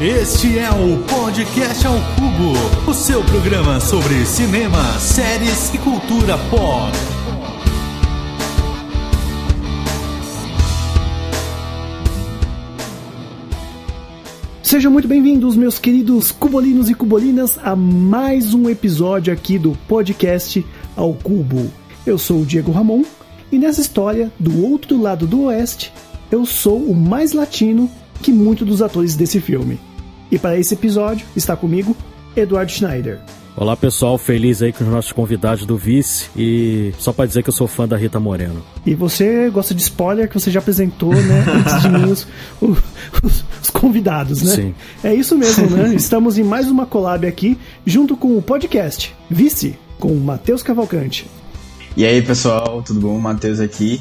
Este é o Podcast ao Cubo, o seu programa sobre cinema, séries e cultura pop. Sejam muito bem-vindos, meus queridos cubolinos e cubolinas, a mais um episódio aqui do podcast ao Cubo. Eu sou o Diego Ramon e nessa história, do outro lado do oeste, eu sou o mais latino que muitos dos atores desse filme. E para esse episódio está comigo Eduardo Schneider. Olá pessoal, feliz aí com os nossos convidados do Vice e só para dizer que eu sou fã da Rita Moreno. E você gosta de spoiler que você já apresentou, né, antes de mim os, os, os, convidados, né? Sim. É isso mesmo, né? Estamos em mais uma collab aqui, junto com o podcast Vice, com o Matheus Cavalcante. E aí pessoal, tudo bom? Matheus aqui.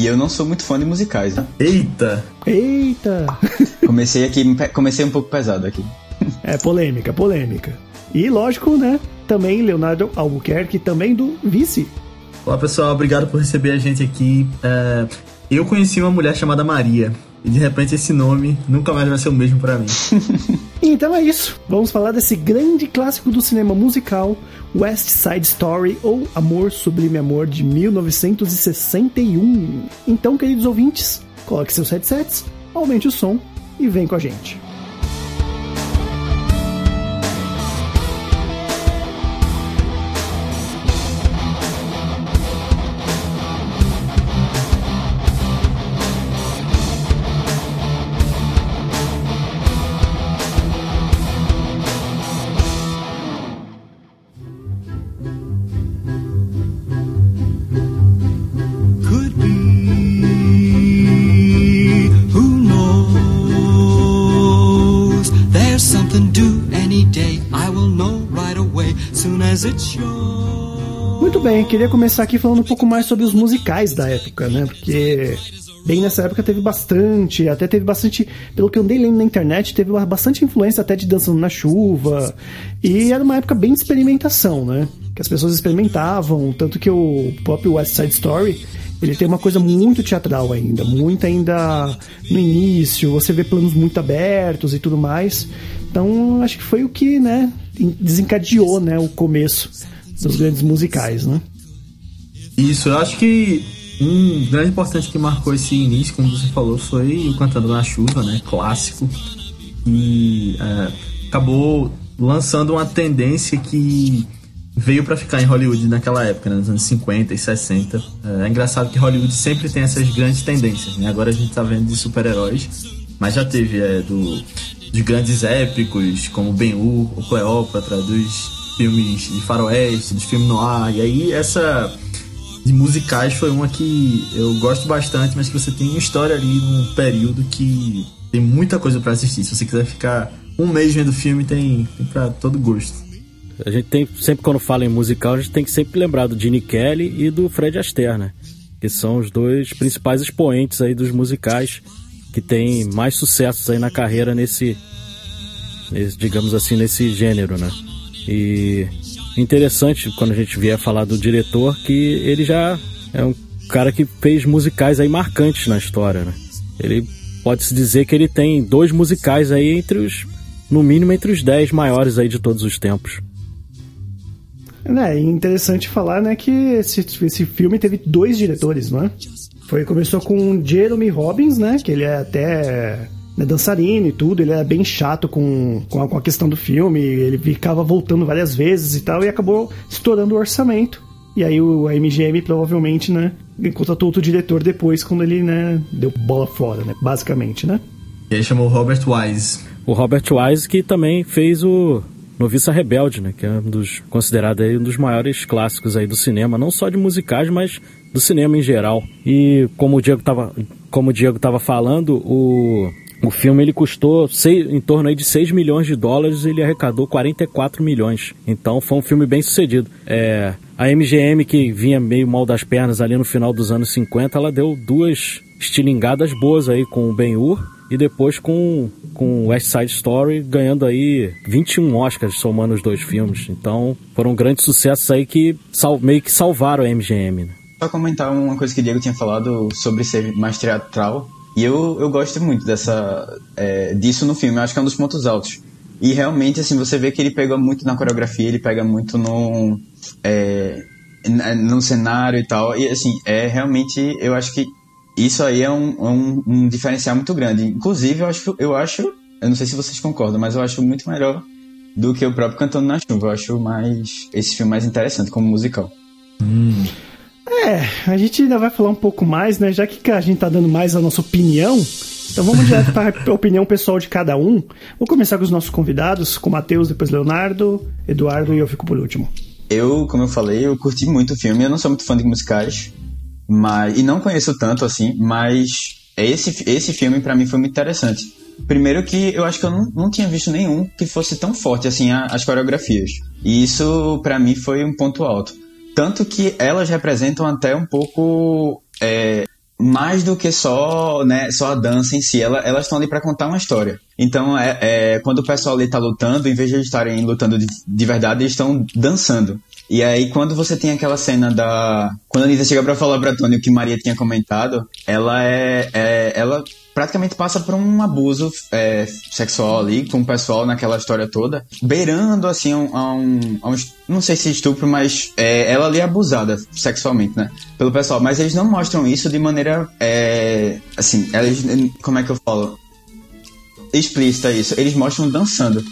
E eu não sou muito fã de musicais, né? Eita! Eita! Comecei aqui, comecei um pouco pesado aqui. É polêmica, polêmica. E lógico, né? Também Leonardo Albuquerque, também do Vice. Olá pessoal, obrigado por receber a gente aqui. É, eu conheci uma mulher chamada Maria. E de repente esse nome nunca mais vai ser o mesmo para mim. então é isso. Vamos falar desse grande clássico do cinema musical, West Side Story ou Amor Sublime Amor de 1961. Então, queridos ouvintes, coloque seus headsets, aumente o som e vem com a gente. Muito bem, queria começar aqui falando um pouco mais sobre os musicais da época, né? Porque bem nessa época teve bastante, até teve bastante, pelo que eu andei lendo na internet, teve bastante influência até de Dançando na Chuva. E era uma época bem de experimentação, né? Que as pessoas experimentavam, tanto que o próprio West Side Story, ele tem uma coisa muito teatral ainda, muito ainda no início, você vê planos muito abertos e tudo mais. Então, acho que foi o que, né, desencadeou, né, o começo dos grandes musicais, né? Isso, eu acho que um grande importante que marcou esse início, como você falou, foi o Cantando na Chuva, né? Clássico. E é, acabou lançando uma tendência que veio para ficar em Hollywood naquela época, né, nos anos 50 e 60. É, é, engraçado que Hollywood sempre tem essas grandes tendências, né? Agora a gente tá vendo de super-heróis, mas já teve é, do, dos grandes épicos, como Ben-Hur, o Cleópatra, dos filmes de faroeste, dos filmes noir. E aí essa de musicais foi uma que eu gosto bastante, mas que você tem uma história ali num período que tem muita coisa para assistir. Se você quiser ficar um mês vendo filme, tem, tem para todo gosto. A gente tem, sempre quando fala em musical, a gente tem que sempre lembrar do Gene Kelly e do Fred Astaire, né? Que são os dois principais expoentes aí dos musicais que tem mais sucessos aí na carreira nesse, nesse digamos assim, nesse gênero, né? E interessante quando a gente vier falar do diretor que ele já é um cara que fez musicais aí marcantes na história, né? Ele pode-se dizer que ele tem dois musicais aí entre os, no mínimo entre os dez maiores aí de todos os tempos. É interessante falar, né, que esse, esse filme teve dois diretores, não é? Foi, começou com Jeremy Robbins, né, que ele é até né, dançarino e tudo, ele era bem chato com, com a, com, a, questão do filme, ele ficava voltando várias vezes e tal, e acabou estourando o orçamento. E aí o, a MGM provavelmente, né, contratou outro diretor depois, quando ele, né, deu bola fora, né, basicamente, né? E aí chamou o Robert Wise. O Robert Wise que também fez o Noviça Rebelde, né, que é um dos, considerado aí um dos maiores clássicos aí do cinema, não só de musicais, mas do cinema em geral. E como o Diego estava como o Diego tava falando, o o filme ele custou seis, em torno aí de 6 milhões de dólares e ele arrecadou 44 milhões. Então foi um filme bem sucedido. É, a MGM, que vinha meio mal das pernas ali no final dos anos 50, ela deu duas estilingadas boas aí com o Ben-Hur e depois com, com West Side Story, ganhando aí 21 Oscars somando os dois filmes. Então foram grandes sucessos aí que sal, meio que salvaram a MGM. Né? Só comentar uma coisa que o Diego tinha falado sobre ser mais teatral. E eu, eu gosto muito dessa, é, disso no filme, eu acho que é um dos pontos altos. E realmente, assim, você vê que ele pega muito na coreografia, ele pega muito no, é, no cenário e tal. E, assim, é realmente, eu acho que isso aí é um, um, um diferencial muito grande. Inclusive, eu acho, eu acho, eu não sei se vocês concordam, mas eu acho muito melhor do que o próprio Cantando na Chuva. Eu acho mais esse filme mais interessante como musical. Hum. É, a gente ainda vai falar um pouco mais, né? Já que a gente tá dando mais a nossa opinião, então vamos direto para a opinião pessoal de cada um. Vou começar com os nossos convidados, com Matheus, depois Leonardo, Eduardo e eu fico por último. Eu, como eu falei, eu curti muito o filme. Eu não sou muito fã de musicais, mas e não conheço tanto assim, mas esse, esse filme para mim foi muito interessante. Primeiro que eu acho que eu não, não tinha visto nenhum que fosse tão forte assim a, as coreografias. E isso para mim foi um ponto alto. Tanto que elas representam até um pouco é, mais do que só, né, só a dança em si. Ela, elas estão ali para contar uma história. Então, é, é, quando o pessoal ali tá lutando, em vez de eles estarem lutando de, de verdade, eles estão dançando. E aí, quando você tem aquela cena da. Quando a Anitta chega pra falar pra Tony o que Maria tinha comentado, ela é. é ela praticamente passa por um abuso é, sexual ali com o pessoal naquela história toda, beirando assim a um, a um, não sei se estupro, mas é, ela ali é abusada sexualmente, né, pelo pessoal. Mas eles não mostram isso de maneira, é, assim, eles, como é que eu falo? Explícita isso. Eles mostram dançando.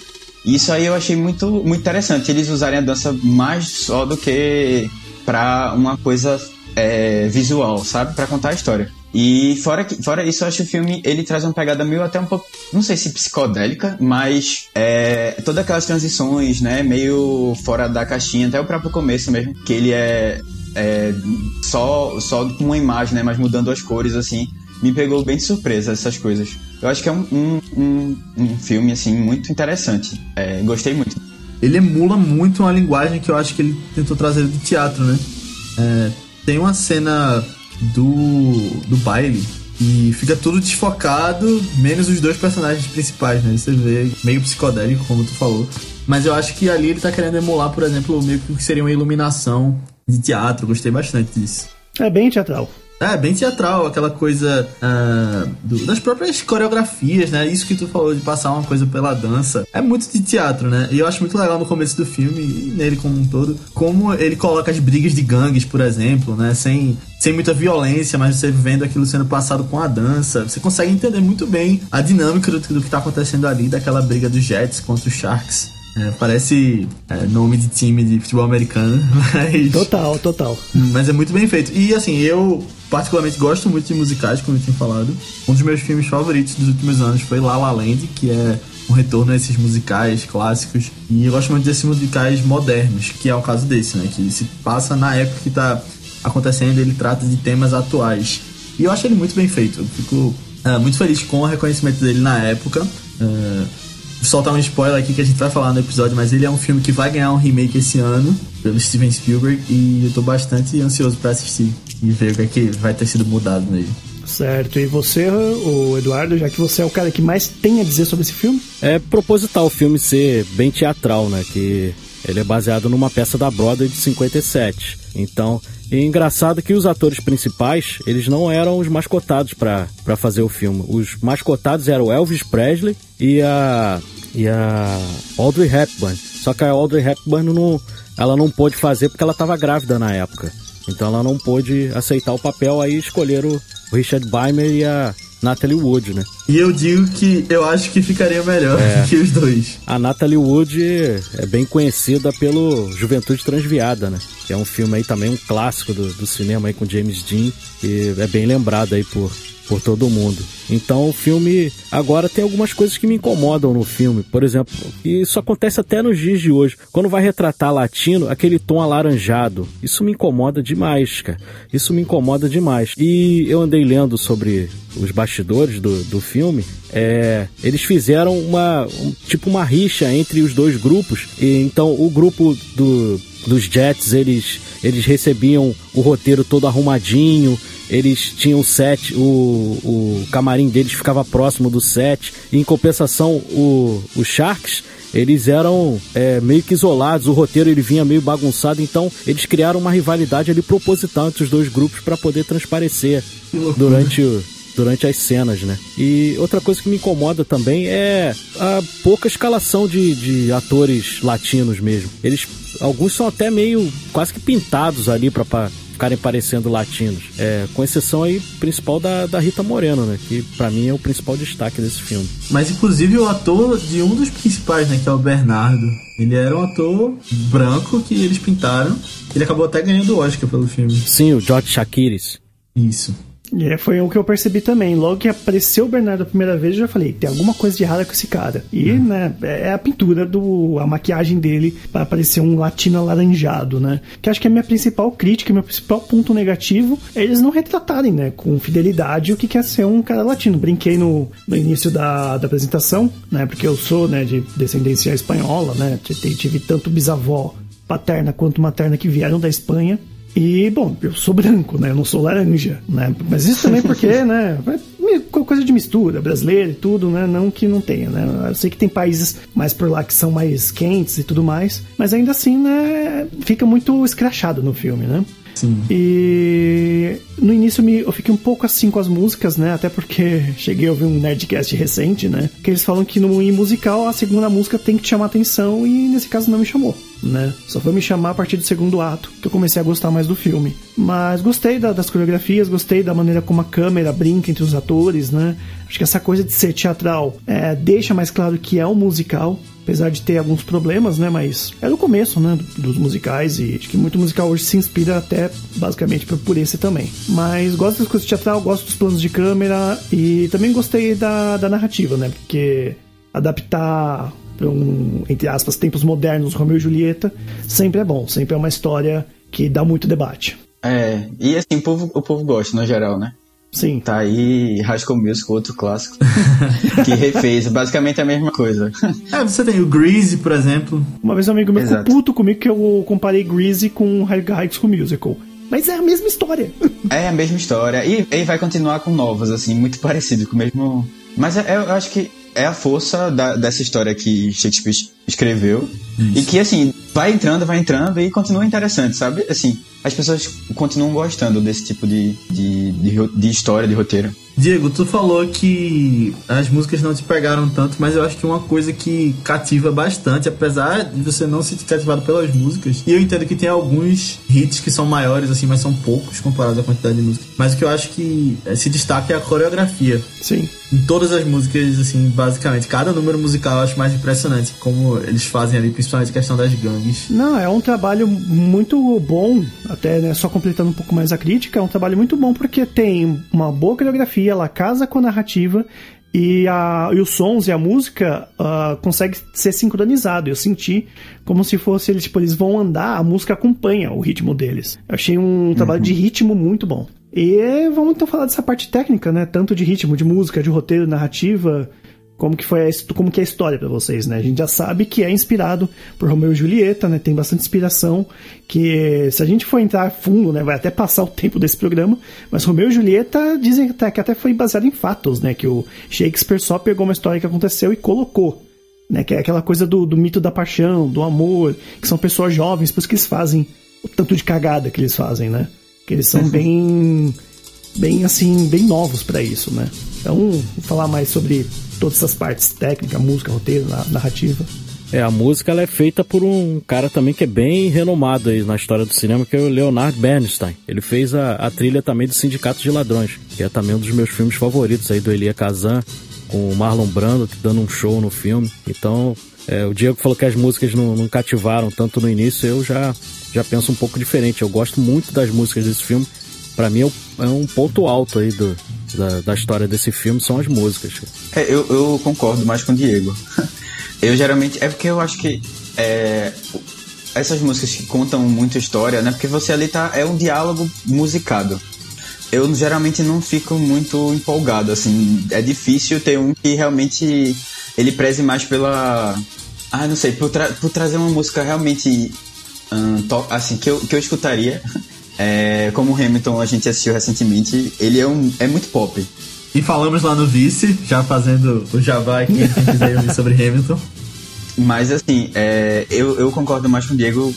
Isso aí eu achei muito, muito interessante, eles usarem a dança mais só do que para uma coisa é, visual, sabe? para contar a história. E fora, que, fora isso, eu acho que o filme ele traz uma pegada meio até um pouco, não sei se psicodélica, mas é, todas aquelas transições, né, meio fora da caixinha, até o próprio começo mesmo, que ele é, é só, só com uma imagem, né, mas mudando as cores, assim, me pegou bem de surpresa essas coisas. Eu acho que é um, um, um, um filme, assim, muito interessante. É, gostei muito. Ele emula muito uma linguagem que eu acho que ele tentou trazer do teatro, né? É, tem uma cena do, do baile e fica tudo desfocado, menos os dois personagens principais, né? Você vê meio psicodélico, como tu falou. Mas eu acho que ali ele tá querendo emular, por exemplo, meio que seria uma iluminação de teatro. Gostei bastante disso. É bem teatral. É, bem teatral, aquela coisa uh, do, das próprias coreografias, né? Isso que tu falou de passar uma coisa pela dança. É muito de teatro, né? E eu acho muito legal no começo do filme, e nele como um todo, como ele coloca as brigas de gangues, por exemplo, né? Sem, sem muita violência, mas você vendo aquilo sendo passado com a dança. Você consegue entender muito bem a dinâmica do, do que tá acontecendo ali, daquela briga dos Jets contra os Sharks. É, parece é, nome de time de futebol americano, mas. Total, total. Mas é muito bem feito. E assim, eu particularmente gosto muito de musicais, como eu tinha falado. Um dos meus filmes favoritos dos últimos anos foi La La Land, que é um retorno a esses musicais clássicos. E eu gosto muito desses musicais modernos, que é o caso desse, né? Que se passa na época que tá acontecendo, ele trata de temas atuais. E eu acho ele muito bem feito. Eu fico uh, muito feliz com o reconhecimento dele na época. Uh, soltar um spoiler aqui que a gente vai falar no episódio, mas ele é um filme que vai ganhar um remake esse ano pelo Steven Spielberg e eu tô bastante ansioso para assistir e ver o que, é que vai ter sido mudado nele. Certo, e você, o Eduardo, já que você é o cara que mais tem a dizer sobre esse filme? É proposital o filme ser bem teatral, né? Que ele é baseado numa peça da Broadway de 57. Então, é engraçado que os atores principais, eles não eram os mascotados para fazer o filme. Os mascotados eram Elvis Presley e a e a Audrey Hepburn. Só que a Audrey Hepburn não, ela não pôde fazer porque ela estava grávida na época. Então ela não pôde aceitar o papel, aí escolheram o Richard Beimer e a Natalie Wood, né? E eu digo que eu acho que ficaria melhor é. que os dois. A Natalie Wood é bem conhecida pelo Juventude Transviada, né? Que é um filme aí também, um clássico do, do cinema aí com James Dean. E é bem lembrado aí por, por todo mundo. Então o filme agora tem algumas coisas que me incomodam no filme. Por exemplo, e isso acontece até nos dias de hoje. Quando vai retratar latino, aquele tom alaranjado. Isso me incomoda demais, cara. Isso me incomoda demais. E eu andei lendo sobre os bastidores do, do filme. É, eles fizeram uma um, tipo uma rixa entre os dois grupos. E então o grupo do dos Jets, eles, eles recebiam o roteiro todo arrumadinho, eles tinham set, o, o camarim deles ficava próximo do set, e em compensação o, os Sharks eles eram é, meio que isolados, o roteiro ele vinha meio bagunçado, então eles criaram uma rivalidade ali proposital entre os dois grupos para poder transparecer durante o, durante as cenas, né? E outra coisa que me incomoda também é a pouca escalação de, de atores latinos mesmo. Eles, alguns são até meio quase que pintados ali para ficarem parecendo latinos. É, com exceção aí principal da, da Rita Moreno, né? Que para mim é o principal destaque desse filme. Mas inclusive o ator de um dos principais, né? Que é o Bernardo. Ele era um ator branco que eles pintaram. Ele acabou até ganhando o Oscar pelo filme. Sim, o George Shakiris. Isso. É, foi o que eu percebi também. Logo que apareceu o Bernardo a primeira vez, eu já falei, tem alguma coisa de errada com esse cara. E, hum. né, é a pintura do. a maquiagem dele para parecer um latino alaranjado, né? Que acho que é a minha principal crítica, meu principal ponto negativo é eles não retratarem, né, com fidelidade o que quer ser um cara latino. Brinquei no, no início da, da apresentação, né? Porque eu sou, né, de descendência espanhola, né? Tive tanto bisavó paterna quanto materna que vieram da Espanha. E, bom, eu sou branco, né? Eu não sou laranja, né? Mas isso também porque, né? É coisa de mistura, brasileira e tudo, né? Não que não tenha, né? Eu sei que tem países mais por lá que são mais quentes e tudo mais, mas ainda assim, né? Fica muito escrachado no filme, né? Sim. E no início eu fiquei um pouco assim com as músicas, né? Até porque cheguei a ouvir um Nerdcast recente, né? Que eles falam que no musical a segunda música tem que te chamar atenção e nesse caso não me chamou né? Só foi me chamar a partir do segundo ato que eu comecei a gostar mais do filme. Mas gostei da, das coreografias, gostei da maneira como a câmera brinca entre os atores, né? Acho que essa coisa de ser teatral é, deixa mais claro que é um musical, apesar de ter alguns problemas, né? Mas é no começo, né? Dos musicais e acho que muito musical hoje se inspira até basicamente por esse também. Mas gosto das coisas teatral, gosto dos planos de câmera e também gostei da, da narrativa, né? Porque adaptar para um, entre aspas, tempos modernos, Romeu e Julieta, sempre é bom, sempre é uma história que dá muito debate. É, e assim, o povo, o povo gosta, no geral, né? Sim. Tá aí High School Music, outro clássico, que refez basicamente a mesma coisa. É, você tem o Greasy, por exemplo. Uma vez um amigo meu ficou puto comigo que eu comparei Greasy com High School Musical. Mas é a mesma história. É a mesma história. E, e vai continuar com novas, assim, muito parecido, com o mesmo... Mas é, eu acho que é a força da, dessa história que Shakespeare escreveu. Isso. E que, assim, vai entrando, vai entrando e continua interessante, sabe? Assim, as pessoas continuam gostando desse tipo de, de, de, de história, de roteiro. Diego, tu falou que as músicas não te pegaram tanto, mas eu acho que uma coisa que cativa bastante, apesar de você não se cativado pelas músicas, e eu entendo que tem alguns hits que são maiores, assim, mas são poucos comparados à quantidade de músicas. Mas o que eu acho que se destaca é a coreografia. Sim. Em todas as músicas, assim, basicamente. Cada número musical eu acho mais impressionante como eles fazem ali, principalmente a questão das gangues. Não, é um trabalho muito bom, até né, só completando um pouco mais a crítica, é um trabalho muito bom porque tem uma boa coreografia ela casa com a narrativa e, a, e os sons e a música uh, consegue ser sincronizado. Eu senti como se fosse eles, tipo, eles vão andar, a música acompanha o ritmo deles. Eu achei um trabalho uhum. de ritmo muito bom. E vamos então falar dessa parte técnica, né? Tanto de ritmo, de música, de roteiro, narrativa, como que foi a, como que é a história para vocês, né? A gente já sabe que é inspirado por Romeu e Julieta, né? Tem bastante inspiração, que se a gente for entrar fundo, né, vai até passar o tempo desse programa, mas Romeu e Julieta dizem até, que até foi baseado em fatos, né? Que o Shakespeare só pegou uma história que aconteceu e colocou, né? Que é aquela coisa do, do mito da paixão, do amor, que são pessoas jovens, por isso que eles fazem o tanto de cagada que eles fazem, né? Que eles são bem bem assim, bem novos para isso, né? Então, vou falar mais sobre todas essas partes técnica, música, roteiro, narrativa. É, a música ela é feita por um cara também que é bem renomado aí na história do cinema, que é o Leonard Bernstein. Ele fez a, a trilha também do Sindicato de Ladrões, que é também um dos meus filmes favoritos aí do Elia Kazan, com o Marlon Brando dando um show no filme. Então, é, o Diego falou que as músicas não, não, cativaram tanto no início, eu já, já penso um pouco diferente. Eu gosto muito das músicas desse filme. Para mim é, é um ponto alto aí do, da, da história desse filme são as músicas. É, eu, eu concordo mais com o Diego. Eu geralmente. É porque eu acho que. É, essas músicas que contam muita história, né? Porque você ali tá. É um diálogo musicado. Eu geralmente não fico muito empolgado, assim. É difícil ter um que realmente. Ele preze mais pela. Ah, não sei, por, tra por trazer uma música realmente. Um, assim, que eu, que eu escutaria. É, como o Hamilton a gente assistiu recentemente, ele é, um, é muito pop. E falamos lá no Vice, já fazendo o jabá aqui, quem quiser ouvir sobre Hamilton. Mas assim, é, eu, eu concordo mais com o Diego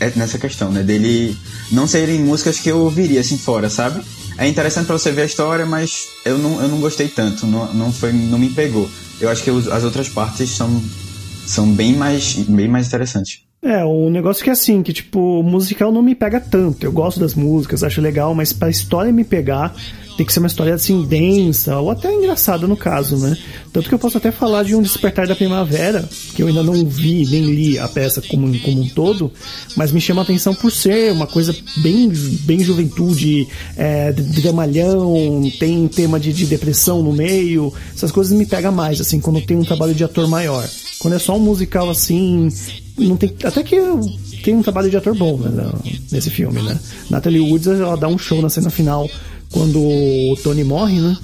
é, nessa questão, né? Dele não serem músicas que eu ouviria assim fora, sabe? é interessante pra você ver a história, mas eu não, eu não gostei tanto, não, não, foi, não me pegou. Eu acho que as outras partes são, são bem, mais, bem mais interessantes. É, o negócio que é assim, que tipo, musical não me pega tanto. Eu gosto das músicas, acho legal, mas pra história me pegar, tem que ser uma história assim densa, ou até engraçada no caso, né? Tanto que eu posso até falar de um Despertar da Primavera, que eu ainda não vi nem li a peça como, como um todo, mas me chama a atenção por ser uma coisa bem, bem juventude, é, dramalhão, tem tema de, de depressão no meio, essas coisas me pegam mais, assim, quando tem um trabalho de ator maior. Quando é só um musical assim, não tem. Até que tem um trabalho de ator bom né, nesse filme, né? Natalie Woods ela dá um show na cena final quando o Tony morre, né?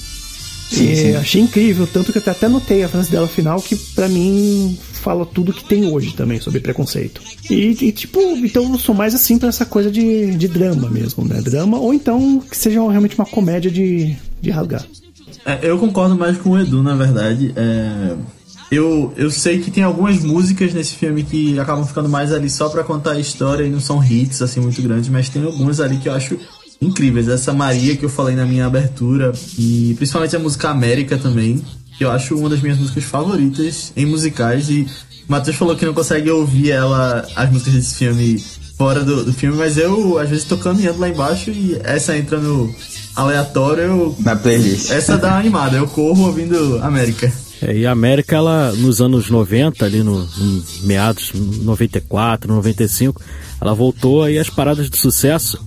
Sim, sim. achei incrível, tanto que eu até notei a frase dela final que para mim fala tudo que tem hoje também sobre preconceito. E, e, tipo, então eu sou mais assim pra essa coisa de, de drama mesmo, né? Drama, ou então que seja realmente uma comédia de, de rasgar. É, eu concordo mais com o Edu, na verdade. É, eu, eu sei que tem algumas músicas nesse filme que acabam ficando mais ali só para contar a história e não são hits assim muito grandes, mas tem algumas ali que eu acho incríveis. Essa Maria que eu falei na minha abertura e principalmente a música América também, que eu acho uma das minhas músicas favoritas em musicais e o Matheus falou que não consegue ouvir ela as músicas desse filme fora do, do filme, mas eu às vezes tô caminhando lá embaixo e essa entra no aleatório. Eu, na playlist. Essa dá uma animada, eu corro ouvindo América. É, e a América, ela, nos anos 90, ali no, no meados 94, 95, ela voltou aí às paradas de sucesso.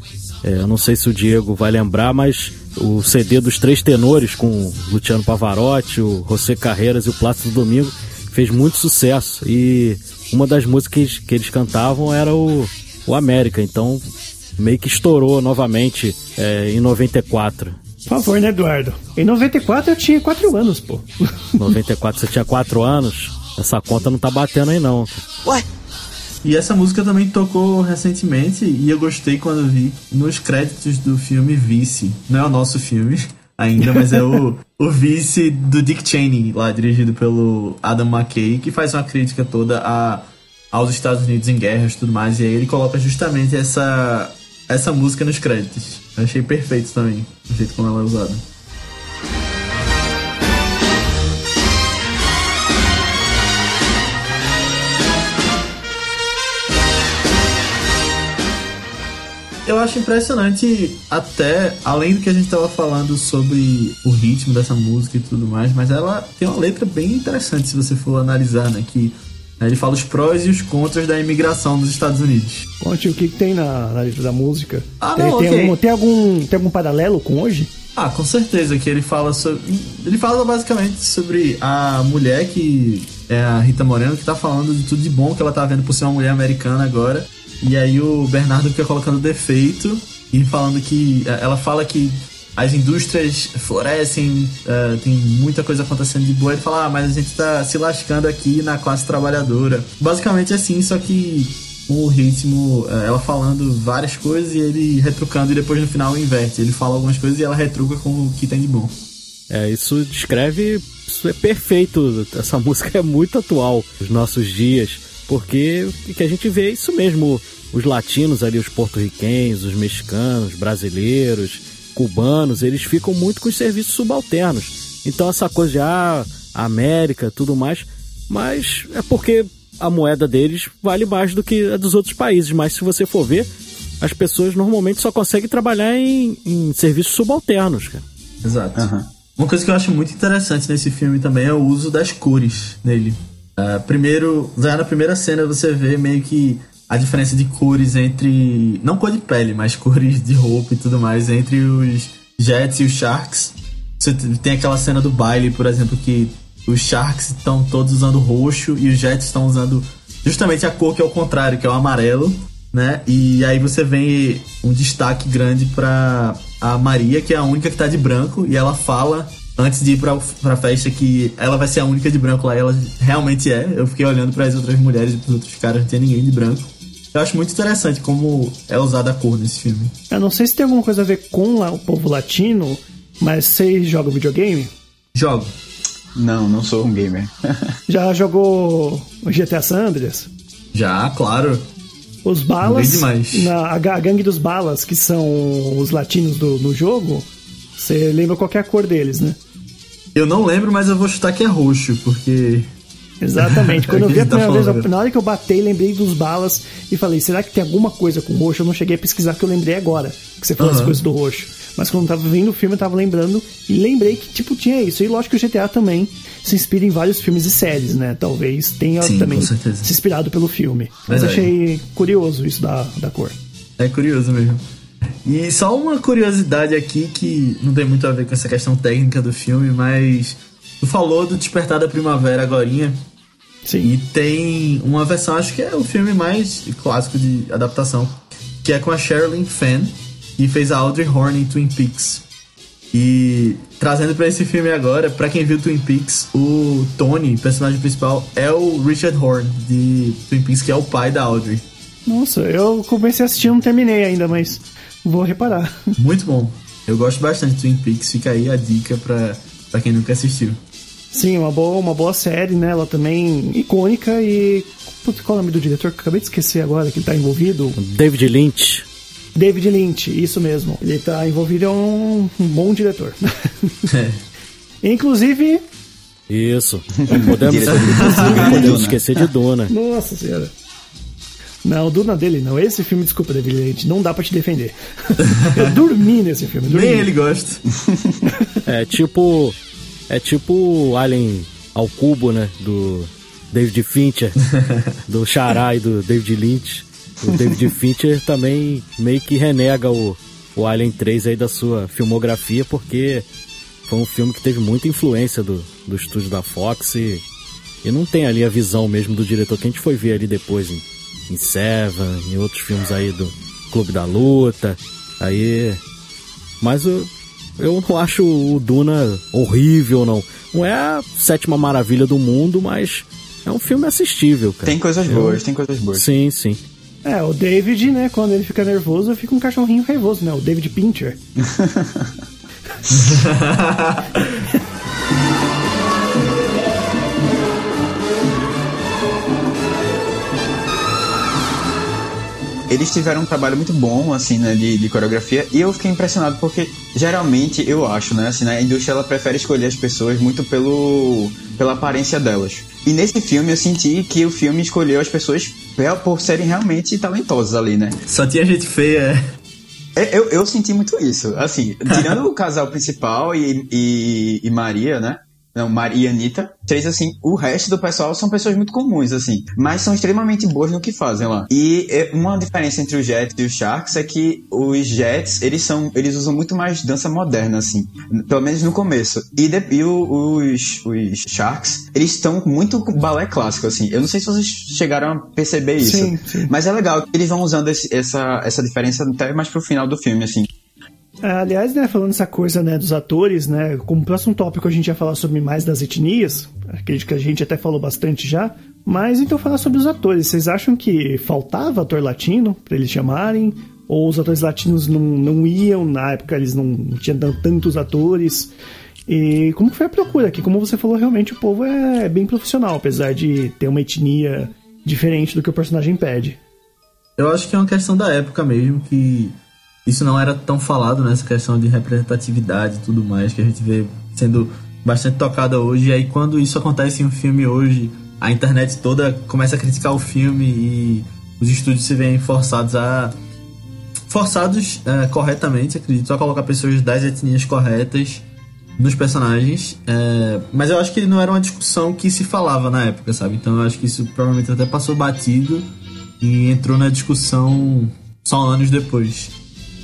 É, eu não sei se o Diego vai lembrar, mas o CD dos Três Tenores com o Luciano Pavarotti, o José Carreiras e o Plácido Domingo fez muito sucesso. E uma das músicas que eles cantavam era o, o América, então meio que estourou novamente é, em 94. Por favor, né, Eduardo? Em 94 eu tinha 4 anos, pô. 94 você tinha 4 anos? Essa conta não tá batendo aí, não. Ué? E essa música também tocou recentemente e eu gostei quando vi nos créditos do filme Vice. Não é o nosso filme ainda, mas é o, o Vice do Dick Cheney, lá dirigido pelo Adam McKay, que faz uma crítica toda a, aos Estados Unidos em guerras e tudo mais. E aí ele coloca justamente essa, essa música nos créditos. Achei perfeito também, o jeito como ela é usada. eu acho impressionante, até além do que a gente estava falando sobre o ritmo dessa música e tudo mais, mas ela tem uma letra bem interessante se você for analisar, né? Que ele fala os prós e os contras da imigração nos Estados Unidos. Conte o que, que tem na, na, letra da música. Ah, tem, não, tem, okay. algum, tem, algum, tem algum paralelo com hoje? Ah, com certeza, que ele fala sobre. Ele fala basicamente sobre a mulher que é a Rita Moreno, que tá falando de tudo de bom que ela tá vendo por ser uma mulher americana agora. E aí o Bernardo fica colocando defeito e falando que. Ela fala que as indústrias florescem, uh, tem muita coisa acontecendo de boa. Ele fala, ah, mas a gente tá se lascando aqui na classe trabalhadora. Basicamente assim, só que o ritmo, uh, ela falando várias coisas e ele retrucando e depois no final inverte. Ele fala algumas coisas e ela retruca com o que tem de bom. É, isso descreve. Isso é perfeito. Essa música é muito atual nos nossos dias porque o que a gente vê é isso mesmo, os latinos ali, os porto-riquenhos, os mexicanos, brasileiros, cubanos, eles ficam muito com os serviços subalternos. Então essa coisa de ah, América, tudo mais, mas é porque a moeda deles vale mais do que a dos outros países. Mas se você for ver, as pessoas normalmente só conseguem trabalhar em, em serviços subalternos, cara. Exato. Uhum. Uma coisa que eu acho muito interessante nesse filme também é o uso das cores nele. Uh, primeiro, já na primeira cena você vê meio que a diferença de cores entre. Não cor de pele, mas cores de roupa e tudo mais, entre os Jets e os Sharks. Você tem aquela cena do baile, por exemplo, que os Sharks estão todos usando roxo e os Jets estão usando justamente a cor que é o contrário, que é o amarelo, né? E aí você vê um destaque grande para a Maria, que é a única que tá de branco, e ela fala antes de ir pra, pra festa que ela vai ser a única de branco lá. ela realmente é. Eu fiquei olhando para as outras mulheres e pros outros caras, não tinha ninguém de branco. Eu acho muito interessante como é usada a cor nesse filme. Eu não sei se tem alguma coisa a ver com lá, o povo latino, mas vocês jogam videogame? Jogo. Não, não sou um gamer. Já jogou o GTA San Andreas? Já, claro. Os balas, na, a gangue dos balas, que são os latinos do, do jogo, Você lembra qual é a cor deles, né? Eu não lembro, mas eu vou chutar que é roxo, porque. Exatamente. Quando eu vi a Tá primeira vez, falando. na hora que eu batei, lembrei dos balas e falei, será que tem alguma coisa com roxo? Eu não cheguei a pesquisar, que eu lembrei agora que você falou as Aham. coisas do roxo. Mas quando eu tava vendo o filme, eu tava lembrando e lembrei que, tipo, tinha isso. E lógico que o GTA também se inspira em vários filmes e séries, né? Talvez tenha Sim, também se inspirado pelo filme. Mas Verdade. achei curioso isso da, da cor. É curioso mesmo. E só uma curiosidade aqui que não tem muito a ver com essa questão técnica do filme, mas falou do Despertar da Primavera agorinha Sim. e tem uma versão, acho que é o filme mais clássico de adaptação, que é com a Sherilyn Fenn, que fez a Audrey Horne em Twin Peaks. E trazendo pra esse filme agora, pra quem viu Twin Peaks, o Tony, personagem principal, é o Richard Horne de Twin Peaks, que é o pai da Audrey. Nossa, eu comecei a assistir, não terminei ainda, mas vou reparar. Muito bom. Eu gosto bastante de Twin Peaks, fica aí a dica pra quem nunca assistiu. Sim, uma boa, uma boa série, né? Ela também icônica e. Putz, qual é o nome do diretor? Que eu acabei de esquecer agora que ele tá envolvido. David Lynch. David Lynch, isso mesmo. Ele tá envolvido, é um, um bom diretor. É. Inclusive, Isso. Não podemos, podemos esquecer de Duna. nossa senhora. Não, o Duna dele não. Esse filme, desculpa, David Lynch, não dá pra te defender. eu dormi nesse filme, dormi. Nem ele gosta. É tipo. É tipo Alien ao cubo, né? Do David Fincher, do Chará e do David Lynch. O David Fincher também meio que renega o, o Alien 3 aí da sua filmografia, porque foi um filme que teve muita influência do, do estúdio da Fox e, e não tem ali a visão mesmo do diretor que a gente foi ver ali depois em, em Seven, em outros filmes aí do Clube da Luta. Aí. Mas o, eu não acho o Duna horrível, não. Não é a sétima maravilha do mundo, mas é um filme assistível, cara. Tem coisas boas, tem coisas boas. Sim, sim. É, o David, né, quando ele fica nervoso, fica um cachorrinho raivoso, né? O David Pincher. Eles tiveram um trabalho muito bom, assim, né, de, de coreografia, e eu fiquei impressionado porque, geralmente, eu acho, né, assim, né, a indústria, ela prefere escolher as pessoas muito pelo, pela aparência delas. E nesse filme eu senti que o filme escolheu as pessoas pe- por serem realmente talentosas ali, né. Só tinha gente feia. É, Eu, eu senti muito isso. Assim, tirando o casal principal e, e, e Maria, né? Não, Maria e Anitta. Três, assim, o resto do pessoal são pessoas muito comuns, assim. Mas são extremamente boas no que fazem lá. E é, uma diferença entre os Jets e os Sharks é que os Jets, eles são. Eles usam muito mais dança moderna, assim. Pelo menos no começo. E, de, e os, os Sharks, eles estão muito com balé clássico, assim. Eu não sei se vocês chegaram a perceber isso. Sim, sim. Mas é legal que eles vão usando esse- essa, essa diferença até mais pro final do filme, assim. É, Aliás, né, falando essa coisa, né, dos atores, né, como próximo tópico a gente ia falar sobre mais das etnias, acredito que a gente até falou bastante já, mas então falar sobre os atores. Vocês acham que faltava ator latino pra eles chamarem? Ou os atores latinos não, não iam, na época eles não, tinham tan- tantos atores? E como foi a procura aqui? Como você falou, realmente o povo é bem profissional, apesar de ter uma etnia diferente do que o personagem pede. Eu acho que é uma questão da época mesmo, que isso não era tão falado nessa questão de representatividade e tudo mais, que a gente vê sendo bastante tocada hoje. E aí, quando isso acontece em um filme hoje, a internet toda começa a criticar o filme e os estúdios se veem forçados a. forçados eh, corretamente, acredito, a colocar pessoas das etnias corretas nos personagens. eh, mas eu acho que não era uma discussão que se falava na época, sabe? Então eu acho que isso provavelmente até passou batido e entrou na discussão só anos depois.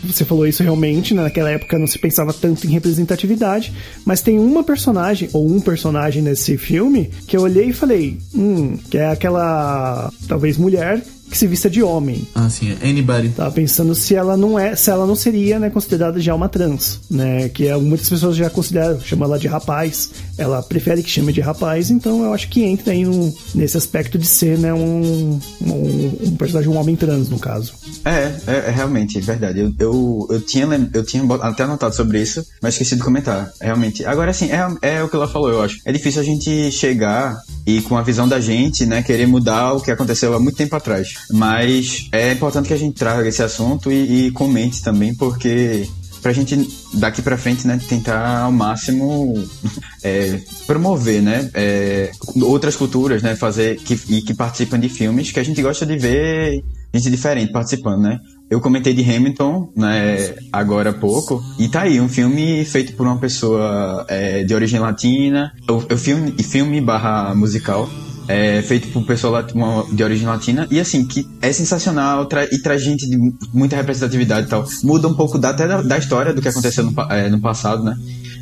Você falou isso realmente, né? naquela época não se pensava tanto em representatividade, mas tem uma personagem, ou um personagem nesse filme, que eu olhei e falei, hum, que é aquela, talvez mulher, que se vista de homem. Ah, sim, é Anybody. Tava pensando se ela não é, se ela não seria, né, considerada já uma trans, né? Que é, muitas pessoas já consideram, chamam ela de rapaz. Ela prefere que chame de rapaz, então eu acho que entra aí nesse aspecto de ser, né, um, um, um personagem, um homem trans, no caso. É, é, é realmente, é verdade. Eu, eu, eu, tinha, eu tinha até anotado sobre isso, mas esqueci de comentar. Realmente. Agora, assim, é, é o que ela falou, eu acho. É difícil a gente chegar e, com a visão da gente, né, querer mudar o que aconteceu há muito tempo atrás. Mas é importante que a gente traga esse assunto e, e comente também, porque pra gente daqui pra frente, né, tentar ao máximo é, promover, né, é, outras culturas, né, fazer que, e que participam de filmes que a gente gosta de ver gente diferente participando, né? Eu comentei de Hamilton, né, agora há pouco, e tá aí, um filme feito por uma pessoa é, de origem latina, o, o filme, filme barra musical, é, feito por pessoa de origem latina, e assim, que é sensacional tra e traz gente de muita representatividade e tal. Muda um pouco da, até da, da história do que aconteceu no, é, no passado, né?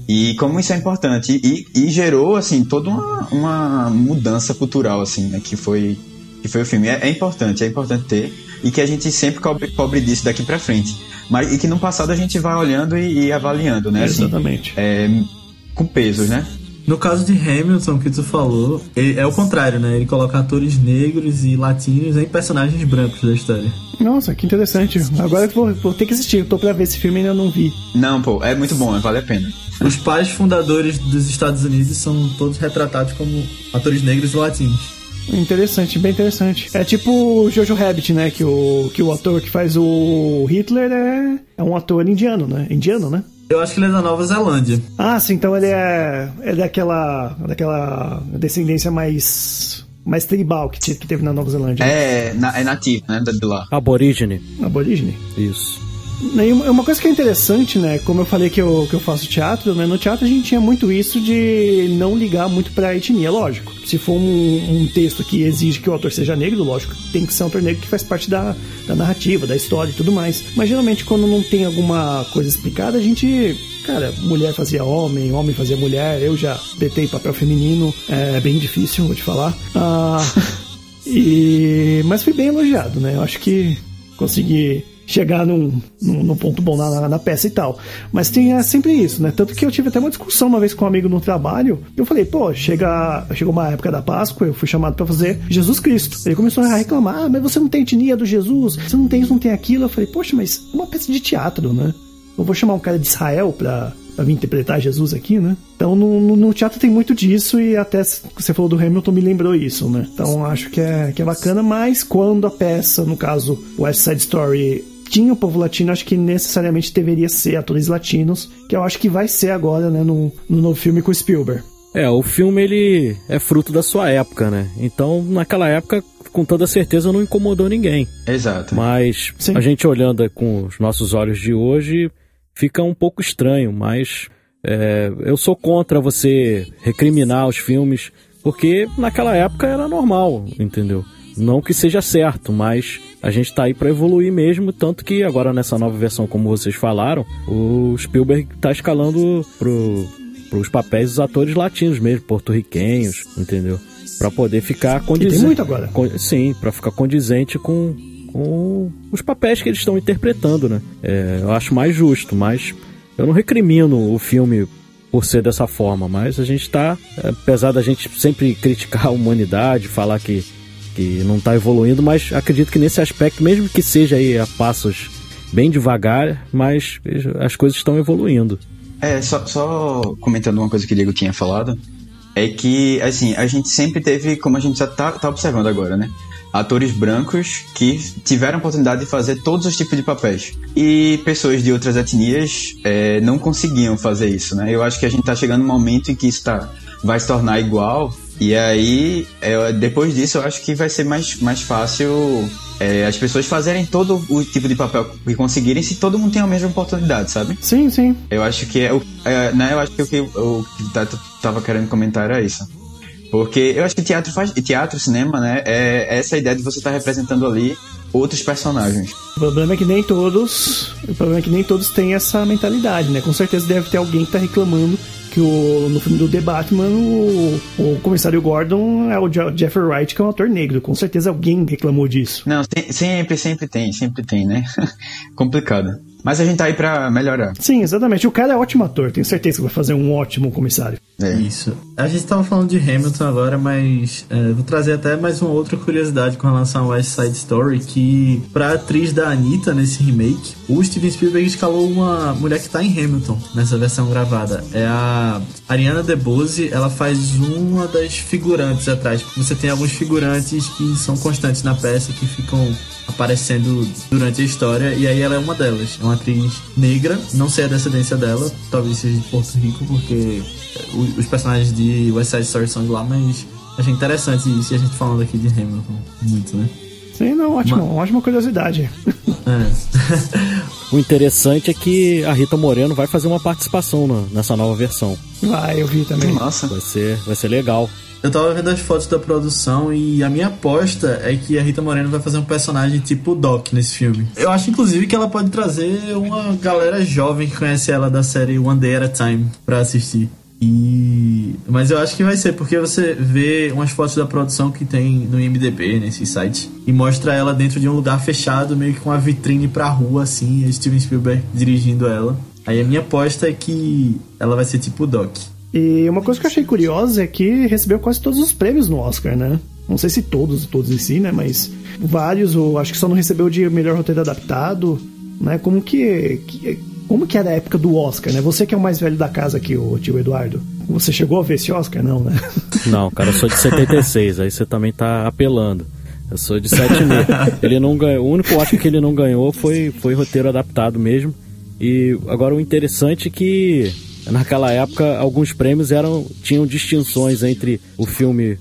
E como isso é importante. E, e gerou, assim, toda uma, uma mudança cultural, assim, né? Que foi, que foi o filme. É, é importante, é importante ter. E que a gente sempre cobre, cobre disso daqui pra frente. Mas, e que no passado a gente vai olhando e, e avaliando, né? Assim, Exatamente. É, com pesos, né? No caso de Hamilton, que tu falou, é o contrário, né? Ele coloca atores negros e latinos em personagens brancos da história. Nossa, que interessante. Agora eu vou, vou ter que assistir. Eu tô pra ver esse filme e ainda não vi. Não, pô, é muito bom, vale a pena. Os pais fundadores dos Estados Unidos são todos retratados como atores negros e latinos. Interessante, bem interessante. É tipo o Jojo Rabbit, né? Que o, que o ator que faz o Hitler é, é um ator indiano, né? Indiano, né? Eu acho que ele é da Nova Zelândia. Ah, sim, então ele é, é daquela, daquela descendência mais mais tribal que, que teve na Nova Zelândia. É, na, é nativo, né, de lá. Aborígene. Aborígene? Isso. E uma coisa que é interessante, né? Como eu falei que eu, que eu faço teatro, né? No teatro a gente tinha muito isso de não ligar muito pra etnia, lógico. Se for um, um texto que exige que o autor seja negro, lógico, tem que ser um autor negro que faz parte da, da narrativa, da história e tudo mais. Mas geralmente quando não tem alguma coisa explicada, a gente cara, mulher fazia homem, homem fazia mulher, eu já detei papel feminino, é bem difícil, vou te falar. Ah, e, mas fui bem elogiado, né? Eu acho que consegui chegar num, num, num, ponto bom na, na, na, peça e tal. Mas tem é, sempre isso, né? Tanto que eu tive até uma discussão uma vez com um amigo no trabalho. Eu falei, pô, chega, chegou uma época da Páscoa, eu fui chamado para fazer Jesus Cristo. Ele começou a reclamar, ah, mas você não tem etnia do Jesus, você não tem isso, não tem aquilo. Eu falei, poxa, mas é uma peça de teatro, né? Eu vou chamar um cara de Israel pra, pra vir interpretar Jesus aqui, né? Então no, no, no, teatro tem muito disso e até você falou do Hamilton me lembrou isso, né? Então acho que é, que é bacana, mas quando a peça, no caso West Side Story, tinha o povo latino, acho que necessariamente deveria ser atores latinos, que eu acho que vai ser agora, né, no, no novo filme com Spielberg. É, o filme ele é fruto da sua época, né? Então, naquela época, com toda certeza não incomodou ninguém. Exato. Mas Sim. a gente olhando com os nossos olhos de hoje, fica um pouco estranho, mas é, eu sou contra você recriminar os filmes, porque naquela época era normal, entendeu? Não que seja certo, mas a gente está aí para evoluir mesmo, tanto que agora nessa nova versão, como vocês falaram, o Spielberg está escalando pro, pros papéis dos atores latinos mesmo, porto-riquenhos, entendeu? Para poder ficar condizente. Tem muito agora. Com, sim, para ficar condizente com, com os papéis que eles estão interpretando, né? É, eu acho mais justo, mas eu não recrimino o filme por ser dessa forma, mas a gente está, apesar da gente sempre criticar a humanidade, falar que que não está evoluindo, mas acredito que nesse aspecto, mesmo que seja aí a passos bem devagar, mas as coisas estão evoluindo. É, só, só comentando uma coisa que o Diego tinha falado, é que, assim, a gente sempre teve, como a gente já tá, tá observando agora, né? Atores brancos que tiveram a oportunidade de fazer todos os tipos de papéis. E pessoas de outras etnias é, não conseguiam fazer isso, né? Eu acho que a gente tá chegando num momento em que isso tá, vai se tornar igual e aí, é, depois disso, eu acho que vai ser mais, mais fácil é, as pessoas fazerem todo o tipo de papel que conseguirem se todo mundo tem a mesma oportunidade, sabe? Sim, sim. Eu acho que é o. É, né, eu acho que o que eu tava querendo comentar era isso. Porque eu acho que teatro faz. Teatro, cinema, né? É essa ideia de você estar tá representando ali outros personagens. O problema é que nem todos. O problema é que nem todos têm essa mentalidade, né? Com certeza deve ter alguém que tá reclamando que o, no filme do The Batman, o, o comissário Gordon é o Jeffrey Wright, que é um ator negro. Com certeza alguém reclamou disso. Não, sempre, sempre tem, sempre tem, né? Complicado. Mas a gente tá aí pra melhorar. Sim, exatamente. O cara é ótimo ator, tenho certeza que vai fazer um ótimo comissário. É. Isso. A gente tava falando de Hamilton agora, mas é, vou trazer até mais uma outra curiosidade com relação ao West Side Story, que pra atriz da Anitta nesse remake, o Steven Spielberg escalou uma mulher que tá em Hamilton nessa versão gravada. É a Ariana DeBose, ela faz uma das figurantes atrás. Você tem alguns figurantes que são constantes na peça, que ficam aparecendo durante a história, e aí ela é uma delas. É uma atriz negra, não sei a descendência dela, talvez seja de Porto Rico, porque os personagens de West Side Story são de lá, mas achei interessante isso, e a gente falando aqui de Hamilton, muito, né? Sim, não, ótimo, Uma... ótima curiosidade. É. o interessante é que a Rita Moreno vai fazer uma participação na, nessa nova versão. Vai, eu vi também. Nossa. Vai ser, vai ser legal. Eu tava vendo as fotos da produção e a minha aposta é que a Rita Moreno vai fazer um personagem tipo Doc nesse filme. Eu acho, inclusive, que ela pode trazer uma galera jovem que conhece ela da série One Day at a Time pra assistir. E... Mas eu acho que vai ser, porque você vê umas fotos da produção que tem no IMDB, nesse site, e mostra ela dentro de um lugar fechado, meio que com uma vitrine pra rua, assim, Steven Spielberg dirigindo ela. Aí a minha aposta é que ela vai ser tipo Doc. E uma coisa que eu achei curiosa é que recebeu quase todos os prêmios no Oscar, né? Não sei se todos, todos em si, né? Mas vários, eu acho que só não recebeu de melhor roteiro adaptado, né? Como que, que como que era a época do Oscar, né? Você que é o mais velho da casa aqui, o tio Eduardo. Você chegou a ver esse Oscar, não, né? Não, cara, eu sou de 76, aí você também tá apelando. Eu sou de 76. ele não ganhou, o único Oscar que ele não ganhou foi, foi roteiro adaptado mesmo. E agora o interessante é que naquela época alguns prêmios eram tinham distinções entre o filme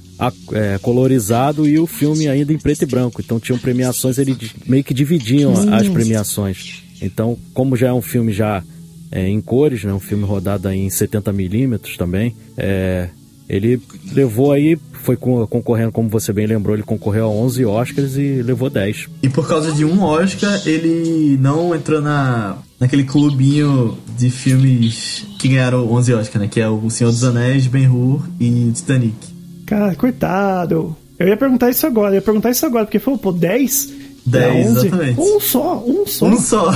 é, colorizado e o filme ainda em preto e branco. Então tinham premiações, eles meio que dividiam as premiações. Então, como já é um filme já é, em cores, né, um filme rodado em 70 milímetros também, é, ele levou aí, foi concorrendo, como você bem lembrou, ele concorreu a 11 Oscars e levou 10. E por causa de um Oscar, ele não entrou na, naquele clubinho de filmes que ganharam 11 Oscars, né? Que é O Senhor dos Anéis, Ben-Hur e Titanic. Cara, coitado. Eu ia perguntar isso agora, eu ia perguntar isso agora, porque falou, pô, 10? 10, exatamente. Um só, um só. Um só.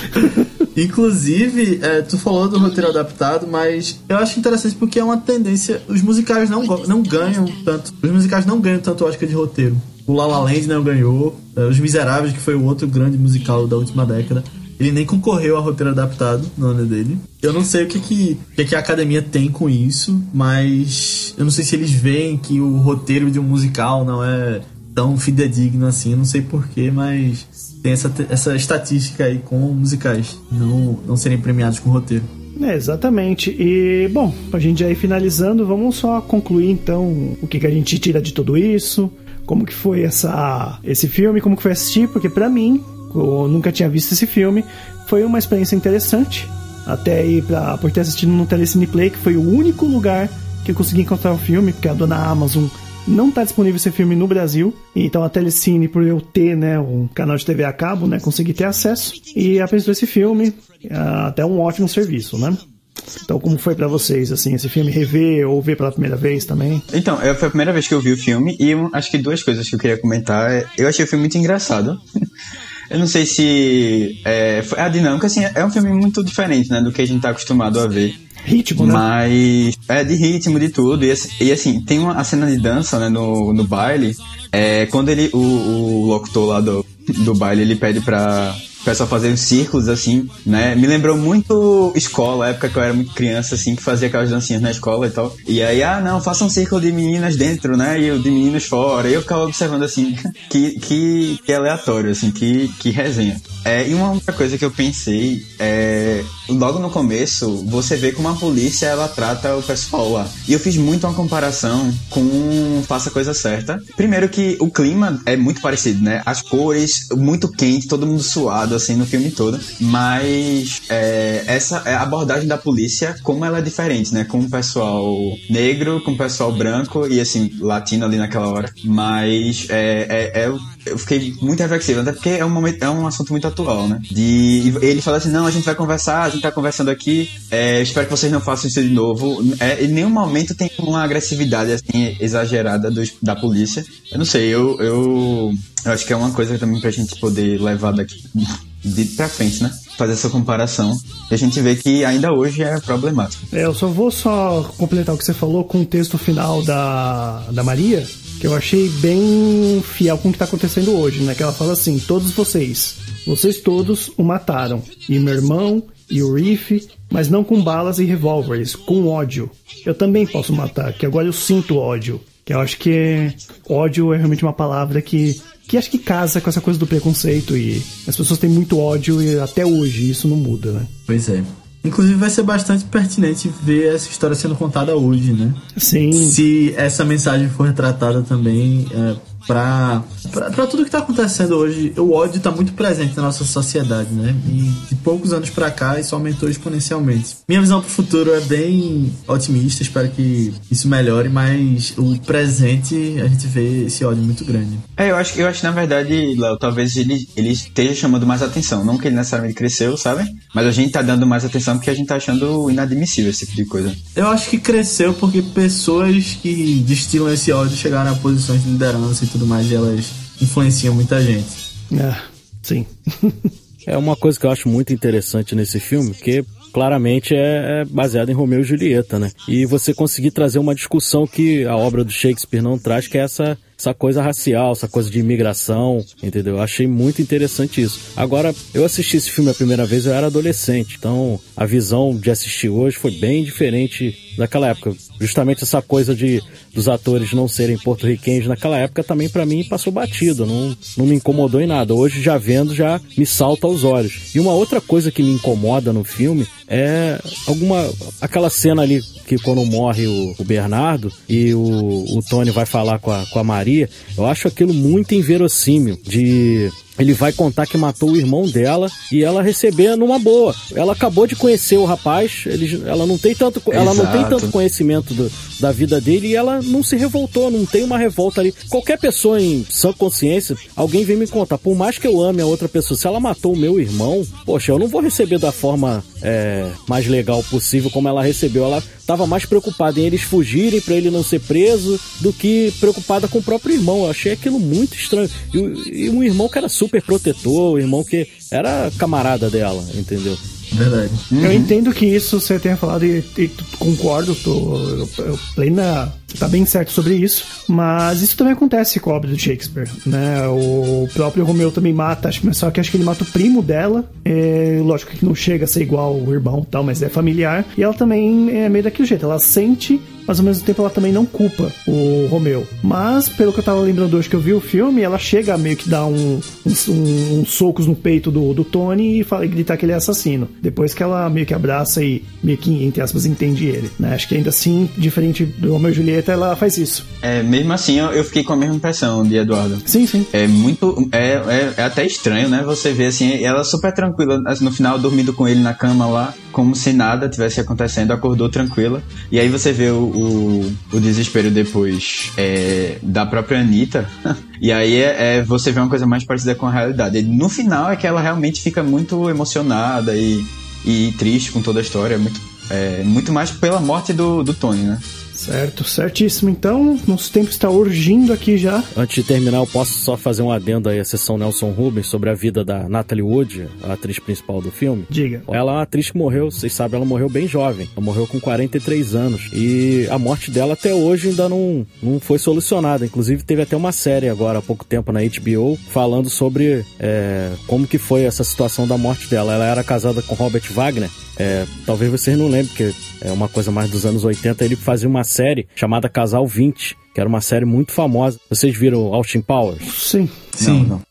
Inclusive, é, tu falou do roteiro adaptado, mas eu acho interessante porque é uma tendência. Os musicais não, não ganham tanto. Os musicais não ganham tanto Oscar de roteiro. O La La Land não ganhou. É, Os Miseráveis, que foi o outro grande musical da última década. Ele nem concorreu a roteiro adaptado no ano dele. Eu não sei o que, que, que, que a academia tem com isso, mas eu não sei se eles veem que o roteiro de um musical não é tão fidedigno assim, não sei porquê, mas tem essa, essa estatística aí com musicais não, não serem premiados com roteiro. É, exatamente. E, bom, a gente ir finalizando, vamos só concluir então o que, que a gente tira de tudo isso, como que foi essa, esse filme, como que foi assistir, porque para mim, eu nunca tinha visto esse filme, foi uma experiência interessante. Até aí, pra, por ter assistido no Telecine Play, que foi o único lugar que eu consegui encontrar o filme, porque a dona Amazon não está disponível esse filme no Brasil, então a Telecine, por eu ter né, um canal de TV a cabo, né, consegui ter acesso e apresentou esse filme, é, até um ótimo serviço, né? Então, como foi para vocês, assim, esse filme rever ou ver pela primeira vez também? Então, eu, foi a primeira vez que eu vi o filme e eu, acho que duas coisas que eu queria comentar. Eu achei o filme muito engraçado. Eu não sei se é, a dinâmica, assim, é um filme muito diferente, né, do que a gente tá acostumado a ver. Ritmo, né? Mas. É, de ritmo, de tudo. E, e assim, tem uma a cena de dança, né, no, no baile. É, quando ele. O, o locutor lá do, do baile, ele pede pra o pessoal fazendo círculos, assim, né? Me lembrou muito escola, época que eu era muito criança, assim, que fazia aquelas dancinhas na escola e tal. E aí, ah, não, faça um círculo de meninas dentro, né? E o de meninos fora. E eu ficava observando, assim, que, que, que aleatório, assim, que, que resenha. É, e uma outra coisa que eu pensei é. Logo no começo, você vê como a polícia ela trata o pessoal lá. E eu fiz muito uma comparação com Faça a Coisa Certa. Primeiro que o clima é muito parecido, né? As cores, muito quente, todo mundo suado assim no filme todo, mas é, essa é abordagem da polícia, como ela é diferente, né? Com o pessoal negro, com o pessoal branco e assim, latino ali naquela hora. Mas é, é, é eu fiquei muito reflexivo, até porque é um momento, é um assunto muito atual, né? De ele fala assim, não, a gente vai conversar, a gente tá conversando aqui, é, espero que vocês não façam isso de novo. É, em nenhum momento tem uma agressividade assim exagerada da polícia. Eu não sei, eu, eu, eu acho que é uma coisa também pra gente poder levar daqui de pra frente, né? Fazer essa comparação. E a gente vê que ainda hoje é problemático. É, eu só vou só completar o que você falou com o texto final da, da Maria, que eu achei bem fiel com o que está acontecendo hoje, né? Que ela fala assim: todos vocês, vocês todos o mataram. E meu irmão, e o Riff, mas não com balas e revólveres, com ódio. Eu também posso matar, que agora eu sinto ódio. Que eu acho que ódio é realmente uma palavra que que acho que casa com essa coisa do preconceito e as pessoas têm muito ódio e até hoje isso não muda, né? Pois é. Inclusive vai ser bastante pertinente ver essa história sendo contada hoje, né? Sim. Se essa mensagem for retratada também é, para tudo que está acontecendo hoje, o ódio está muito presente na nossa sociedade, né? E de poucos anos para cá isso aumentou exponencialmente. Minha visão para o futuro é bem otimista, espero que isso melhore, mas o presente a gente vê esse ódio muito grande. É, eu acho, eu acho que na verdade, Léo, talvez ele, ele esteja chamando mais atenção. Não que ele necessariamente cresceu, sabe? Mas a gente tá dando mais atenção porque a gente tá achando inadmissível esse tipo de coisa. Eu acho que cresceu porque pessoas que destilam esse ódio chegaram a posições de liderança tudo mais, e elas influenciam muita gente. É, sim. é uma coisa que eu acho muito interessante nesse filme, que claramente é, é baseado em Romeu e Julieta, né? E você conseguir trazer uma discussão que a obra do Shakespeare não traz, que é essa essa coisa racial, essa coisa de imigração, entendeu? Eu achei muito interessante isso. Agora, eu assisti esse filme a primeira vez, eu era adolescente, então a visão de assistir hoje foi bem diferente daquela época. Justamente essa coisa de dos atores não serem porto-riquenhos naquela época também para mim passou batido, não, não me incomodou em nada. Hoje já vendo já me salta aos olhos. E uma outra coisa que me incomoda no filme é alguma aquela cena ali que quando morre o, o Bernardo e o, o Tony vai falar com a, com a Maria, eu acho aquilo muito inverossímil de ele vai contar que matou o irmão dela e ela receber numa boa. Ela acabou de conhecer o rapaz, ele, ela não tem tanto, ela não tem tanto conhecimento do, da vida dele e ela não se revoltou, não tem uma revolta ali. Qualquer pessoa em sã consciência, alguém vem me contar, por mais que eu ame a outra pessoa, se ela matou o meu irmão, poxa, eu não vou receber da forma é, mais legal possível como ela recebeu. Ela estava mais preocupada em eles fugirem para ele não ser preso do que preocupada com o próprio irmão. Eu achei aquilo muito estranho. E, e um irmão que era super protetor, um irmão que era camarada dela, entendeu? Verdade. Uhum. Eu entendo que isso você tenha falado e, e concordo, tô eu, eu plena tá bem certo sobre isso, mas isso também acontece com a obra do Shakespeare, né? O próprio Romeu também mata, só que acho que ele mata o primo dela, é, lógico que não chega a ser igual o irmão tal, mas é familiar, e ela também é meio daquele jeito, ela sente mas ao mesmo tempo ela também não culpa o Romeu. Mas, pelo que eu tava lembrando hoje que eu vi o filme, ela chega a meio que dar um, um, um, um socos no peito do, do Tony e, fala, gritar que ele é assassino. Depois que ela meio que abraça e meio que, entre aspas, entende ele. Né? Acho que ainda assim, diferente do Romeu e Julieta, ela faz isso. É, mesmo assim, eu, eu fiquei com a mesma impressão de Eduardo. Sim, sim. É muito. É, é, é até estranho, né? Você vê assim, ela super tranquila, assim, no final dormindo com ele na cama lá, como se nada tivesse acontecendo, acordou tranquila. E aí você vê o, o, o desespero depois é, da própria Anitta. e aí é, é, você vê uma coisa mais parecida com a realidade. E no final é que ela realmente fica muito emocionada e, e triste com toda a história. Muito, é, muito mais pela morte do, do Tony, né? Certo, certíssimo. Então, nosso tempo está urgindo aqui já. Antes de terminar, eu posso só fazer um adendo aí à sessão Nelson Rubens sobre a vida da Natalie Wood, a atriz principal do filme. Diga. Ela é uma atriz que morreu, vocês sabem, ela morreu bem jovem. Ela morreu com 43 anos. E a morte dela até hoje ainda não, não foi solucionada. Inclusive, teve até uma série agora há pouco tempo na HBO falando sobre é, como que foi essa situação da morte dela. Ela era casada com Robert Wagner. É, talvez vocês não lembrem, porque é uma coisa mais dos anos 80. Ele fazia uma série chamada Casal 20, que era uma série muito famosa. Vocês viram Austin Powers? Sim. Sim. Não, não.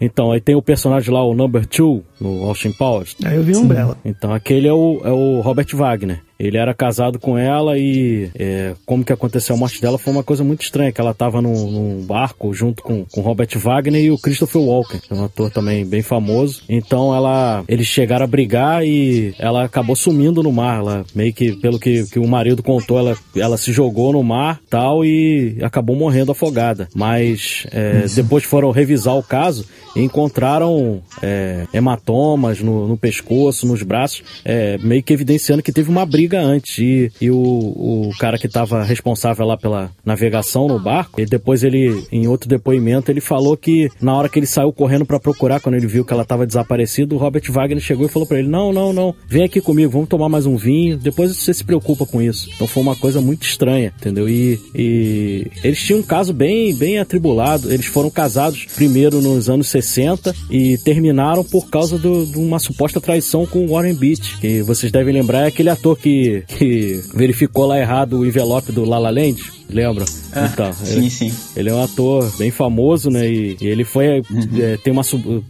Então, aí tem o personagem lá, o Number Two, no Austin Powers. Aí eu vi um Umbrella. Então, aquele é o, é o Robert Wagner. Ele era casado com ela e é, como que aconteceu a morte dela foi uma coisa muito estranha, que ela estava num, num, barco junto com, com Robert Wagner e o Christopher Walken, é um ator também bem famoso. Então ela, eles chegaram a brigar e ela acabou sumindo no mar. Ela meio que, pelo que, que o marido contou, ela, ela se jogou no mar tal e acabou morrendo afogada. Mas é, depois foram revisar o caso e encontraram é, hematomas no, no, pescoço, nos braços, é, meio que evidenciando que teve uma briga antes. E, e o, o cara que estava responsável lá pela navegação no barco, e depois ele, em outro depoimento, ele falou que na hora que ele saiu correndo para procurar, quando ele viu que ela estava desaparecida, o Robert Wagner chegou e falou para ele: Não, não, não, vem aqui comigo, vamos tomar mais um vinho, depois você se preocupa com isso. Então foi uma coisa muito estranha, entendeu? E, e eles tinham um caso bem, bem atribulado. Eles foram casados primeiro nos anos 60 e terminaram por causa do, de uma suposta traição com Warren Beach, que vocês devem lembrar é aquele ator que que, que verificou lá errado o envelope do La La Land, lembra? Ah, então, sim, ele, sim. ele é um ator bem famoso, né? E, e ele foi Uhum. é, tem uma,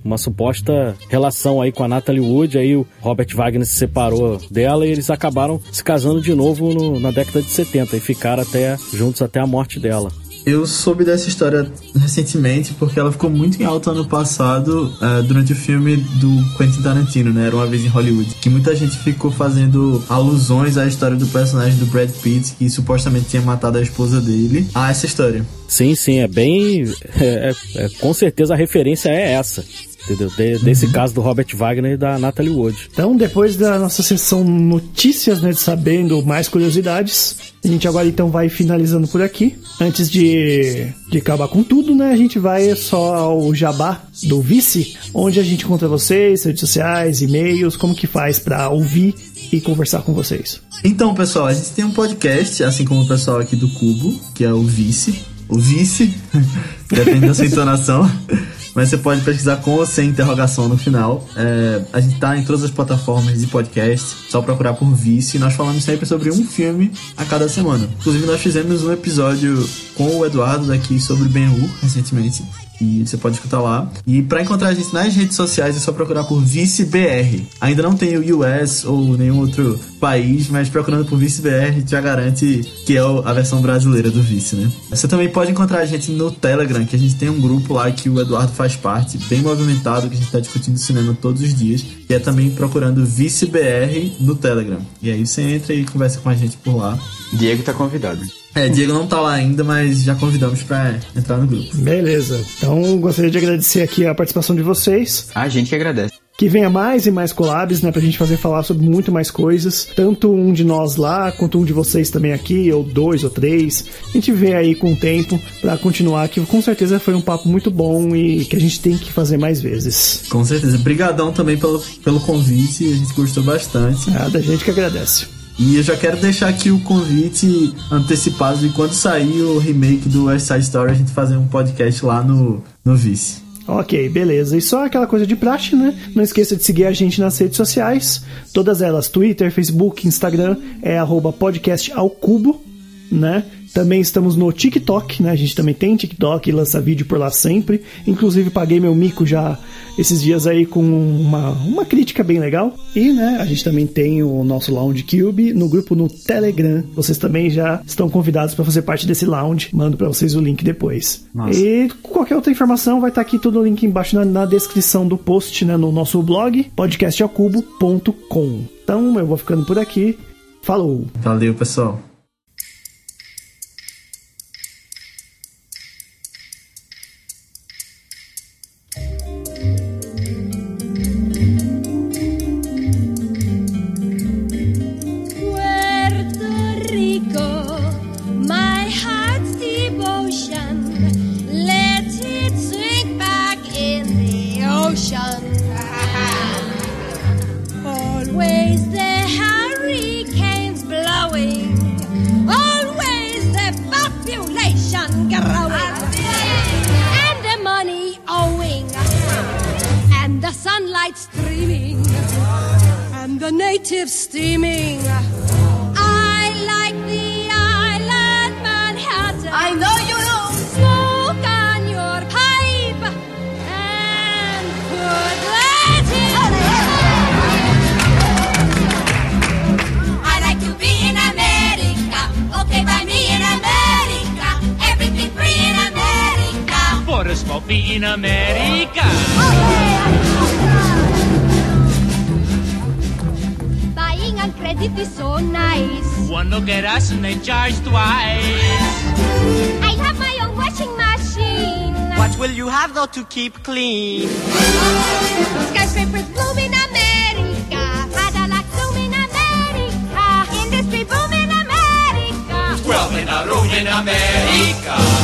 uma suposta relação aí com a Natalie Wood, aí o Robert Wagner se separou dela e eles acabaram se casando de novo no- na década de 70 e ficaram até juntos até a morte dela. Eu soube dessa história recentemente porque ela ficou muito em alta ano passado eh, durante o filme do Quentin Tarantino, né? Era uma vez em Hollywood. Que muita gente ficou fazendo alusões à história do personagem do Brad Pitt, que supostamente tinha matado a esposa dele, a essa história. Sim, sim, é bem. é- é- é- com certeza a referência é essa. Entendeu? De- desse caso do Robert Wagner e da Natalie Wood. Então, depois da nossa sessão notícias, né, de sabendo mais curiosidades, a gente agora então vai finalizando por aqui. Antes de, de acabar com tudo, né, a gente vai só ao jabá do Vice, onde a gente encontra vocês, redes sociais, e-mails, como que faz pra ouvir e conversar com vocês. Então, pessoal, a gente tem um podcast, assim como o pessoal aqui do Cubo, que é o Vice. O Vice, depende da sua entonação. Mas você pode pesquisar com ou sem interrogação no final. É, a gente tá em todas as plataformas de podcast, só procurar por Vice. Nós falamos sempre sobre um filme a cada semana. Inclusive, nós fizemos um episódio com o Eduardo daqui sobre Ben-Hur recentemente. E você pode escutar lá. E pra encontrar a gente nas redes sociais é só procurar por ViceBR. Ainda não tem o US ou nenhum outro país, mas procurando por ViceBR já garante que é a versão brasileira do Vice, né? Você também pode encontrar a gente no Telegram, que a gente tem um grupo lá que o Eduardo faz parte, bem movimentado, que a gente tá discutindo cinema todos os dias. E é também procurando ViceBR no Telegram. E aí você entra e conversa com a gente por lá. Diego tá convidado. É, Diego não tá lá ainda, mas já convidamos pra entrar no grupo. Beleza. Então, gostaria de agradecer aqui a participação de vocês. A gente que agradece. Que venha mais e mais collabs, né? Pra gente fazer falar sobre muito mais coisas. Tanto um de nós lá, quanto um de vocês também aqui, ou dois ou três. A gente vê aí com o tempo pra continuar, que com certeza foi um papo muito bom e que a gente tem que fazer mais vezes. Com certeza. Brigadão também pelo, pelo convite, a gente gostou bastante. Nada, a gente que agradece. E eu já quero deixar aqui o convite antecipado de quando sair o remake do West Side Story, a gente fazer um podcast lá no, no Vice. Ok, beleza. E só aquela coisa de praxe, né? Não esqueça de seguir a gente nas redes sociais. Todas elas, Twitter, Facebook, Instagram, é arroba podcast ao cubo, né? Também estamos no TikTok, né? A gente também tem TikTok e lança vídeo por lá sempre. Inclusive paguei meu mico já esses dias aí com uma, uma crítica bem legal. E, né, a gente também tem o nosso Lounge Cube no grupo no Telegram. Vocês também já estão convidados para fazer parte desse lounge. Mando para vocês o link depois. Nossa. E qualquer outra informação vai estar aqui tudo o link embaixo na, na descrição do post, né, no nosso blog, podcastacubo.com. Então eu vou ficando por aqui. Falou! Valeu, pessoal. The natives steaming. I like the island Manhattan. I know you do. Smoke on your pipe and put Latin. I like to be in America. Okay, by me in America. Everything free in America. For a smoke me in America. Buying credit is so nice. One look at us and they charge twice. I have my own washing machine. What will you have though to keep clean? Skyscrapers bloom in America. Cadillac zoom in America. Industry boom in America. Twelve in a room in America.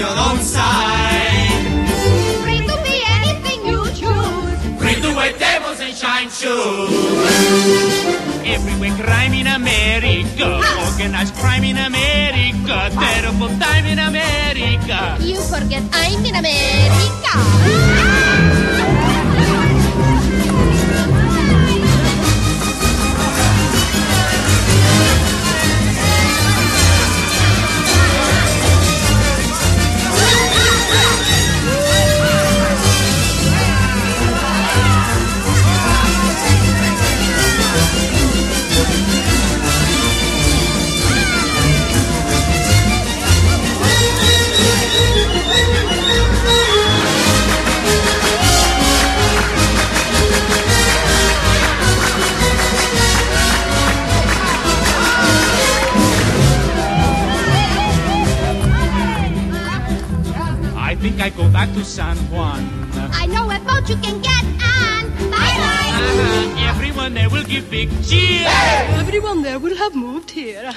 your own side. Free to be anything you choose. Free to wear devils and shine shoes. Everywhere crime in America. Organized crime in America. Terrible time in America. You forget I'm in America. Ah! To San Juan. I know a boat you can get on. Bye bye. Uh, everyone there will give big cheers. Everyone there will have moved here.